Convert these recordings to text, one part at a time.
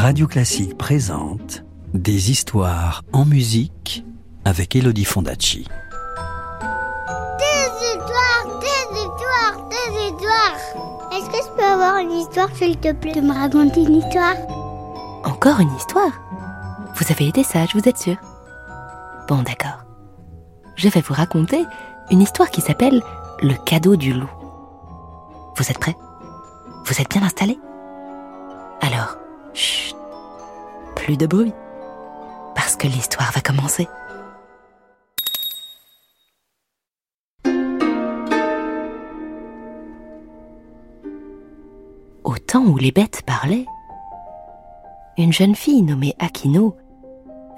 Radio Classique présente Des histoires en musique avec Elodie Fondacci. Des histoires, des histoires, des histoires. Est-ce que je peux avoir une histoire, s'il te plaît, de me raconter une histoire? Encore une histoire? Vous avez été sage, vous êtes sûr? Bon, d'accord. Je vais vous raconter une histoire qui s'appelle Le cadeau du loup. Vous êtes prêts? Vous êtes bien installés? Alors, chut, plus de bruit, parce que l'histoire va commencer. Au temps où les bêtes parlaient, une jeune fille nommée Akino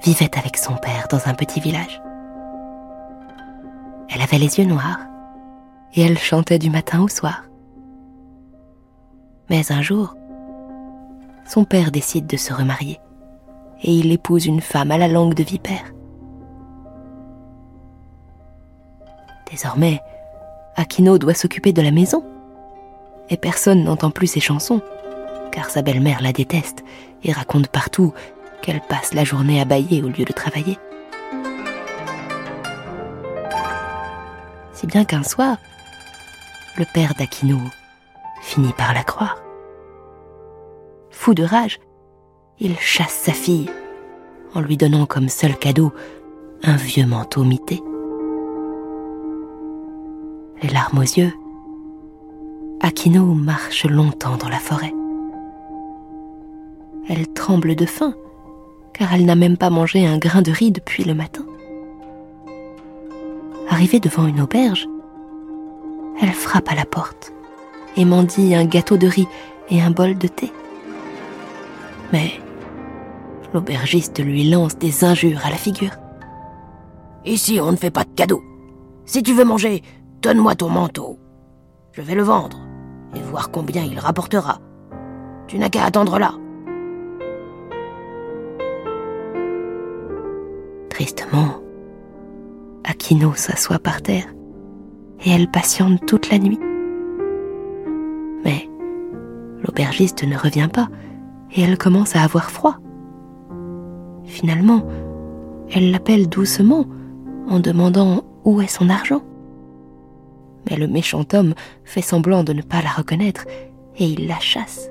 vivait avec son père dans un petit village. Elle avait les yeux noirs et elle chantait du matin au soir. Mais un jour, son père décide de se remarier et il épouse une femme à la langue de vipère. Désormais, Akino doit s'occuper de la maison et personne n'entend plus ses chansons car sa belle-mère la déteste et raconte partout qu'elle passe la journée à bailler au lieu de travailler. Si bien qu'un soir, le père d'Akino finit par la croire. Fou de rage, il chasse sa fille en lui donnant comme seul cadeau un vieux manteau mité. Les larmes aux yeux, Akino marche longtemps dans la forêt. Elle tremble de faim, car elle n'a même pas mangé un grain de riz depuis le matin. Arrivée devant une auberge, elle frappe à la porte et mendie un gâteau de riz et un bol de thé. Mais l'aubergiste lui lance des injures à la figure. Ici, on ne fait pas de cadeaux. Si tu veux manger, donne-moi ton manteau. Je vais le vendre et voir combien il rapportera. Tu n'as qu'à attendre là. Tristement, Akino s'assoit par terre et elle patiente toute la nuit. Mais l'aubergiste ne revient pas et elle commence à avoir froid. Finalement, elle l'appelle doucement en demandant où est son argent. Mais le méchant homme fait semblant de ne pas la reconnaître et il la chasse.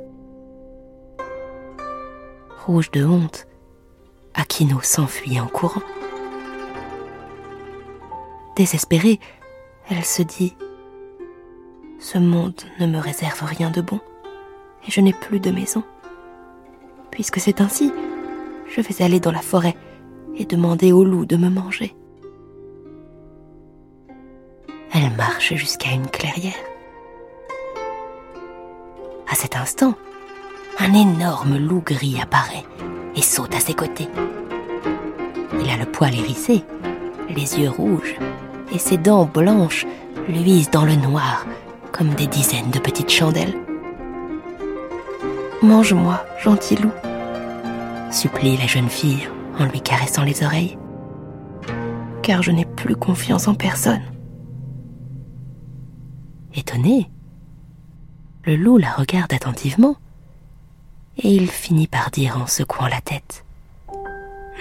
Rouge de honte, Akino s'enfuit en courant. Désespérée, elle se dit Ce monde ne me réserve rien de bon, et je n'ai plus de maison. Puisque c'est ainsi, je vais aller dans la forêt et demander au loup de me manger. Elle marche jusqu'à une clairière. À cet instant, un énorme loup gris apparaît et saute à ses côtés. Il a le poil hérissé, les yeux rouges et ses dents blanches luisent dans le noir comme des dizaines de petites chandelles. Mange-moi, gentil loup, supplie la jeune fille en lui caressant les oreilles, car je n'ai plus confiance en personne. Étonné, le loup la regarde attentivement et il finit par dire en secouant la tête.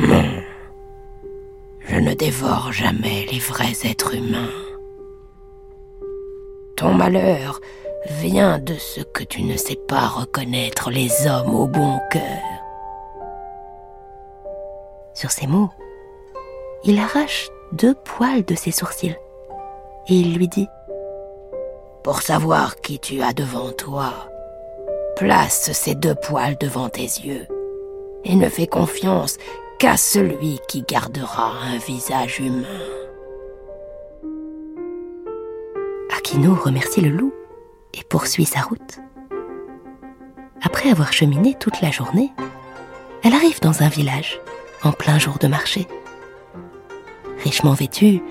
Non, je ne dévore jamais les vrais êtres humains. Ton malheur vient de ce que tu ne sais pas reconnaître les hommes au bon cœur. Sur ces mots, il arrache deux poils de ses sourcils et il lui dit Pour savoir qui tu as devant toi, place ces deux poils devant tes yeux et ne fais confiance qu'à celui qui gardera un visage humain. Akino remercie le loup et poursuit sa route. Après avoir cheminé toute la journée, elle arrive dans un village en plein jour de marché. Richement vêtue,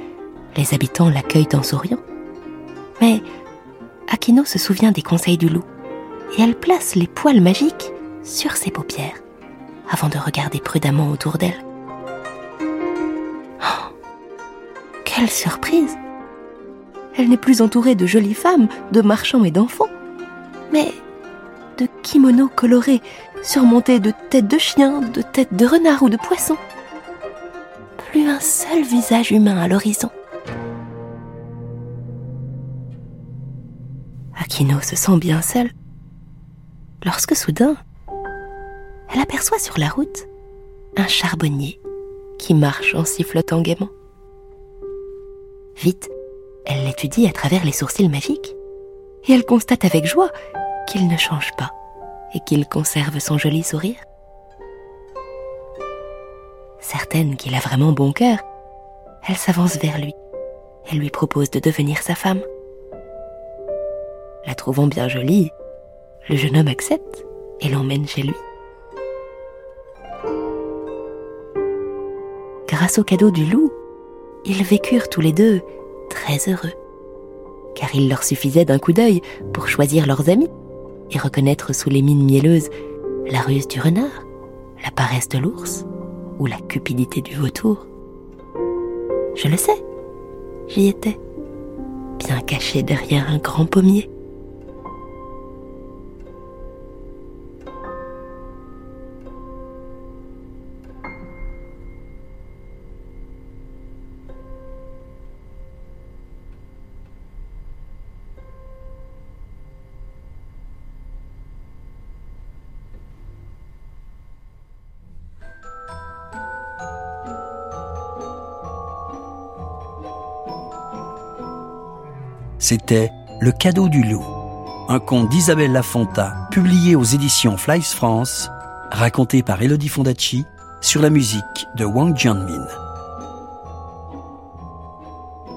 les habitants l'accueillent en souriant. Mais Akino se souvient des conseils du loup et elle place les poils magiques sur ses paupières avant de regarder prudemment autour d'elle. Oh, quelle surprise Elle n'est plus entourée de jolies femmes, de marchands et d'enfants, mais de kimonos colorés, surmontés de têtes de chiens, de têtes de renards ou de poissons. Plus un seul visage humain à l'horizon. Akino se sent bien seule. Lorsque soudain, elle aperçoit sur la route un charbonnier qui marche en sifflotant gaiement. Vite, elle l'étudie à travers les sourcils magiques et elle constate avec joie qu'il ne change pas et qu'il conserve son joli sourire. Certaine qu'il a vraiment bon cœur, elle s'avance vers lui et lui propose de devenir sa femme. La trouvant bien jolie, le jeune homme accepte et l'emmène chez lui. Grâce au cadeau du loup, ils vécurent tous les deux heureux, car il leur suffisait d'un coup d'œil pour choisir leurs amis et reconnaître sous les mines mielleuses la ruse du renard, la paresse de l'ours ou la cupidité du vautour. Je le sais, j'y étais, bien caché derrière un grand pommier. C'était Le cadeau du loup, un conte d'Isabelle Lafonta, publié aux éditions Flies France, raconté par Elodie Fondacci sur la musique de Wang Jianmin.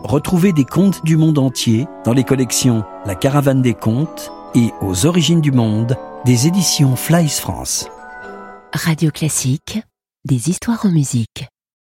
Retrouvez des contes du monde entier dans les collections La Caravane des Contes et Aux Origines du Monde des éditions Flies France. Radio Classique, des histoires en musique.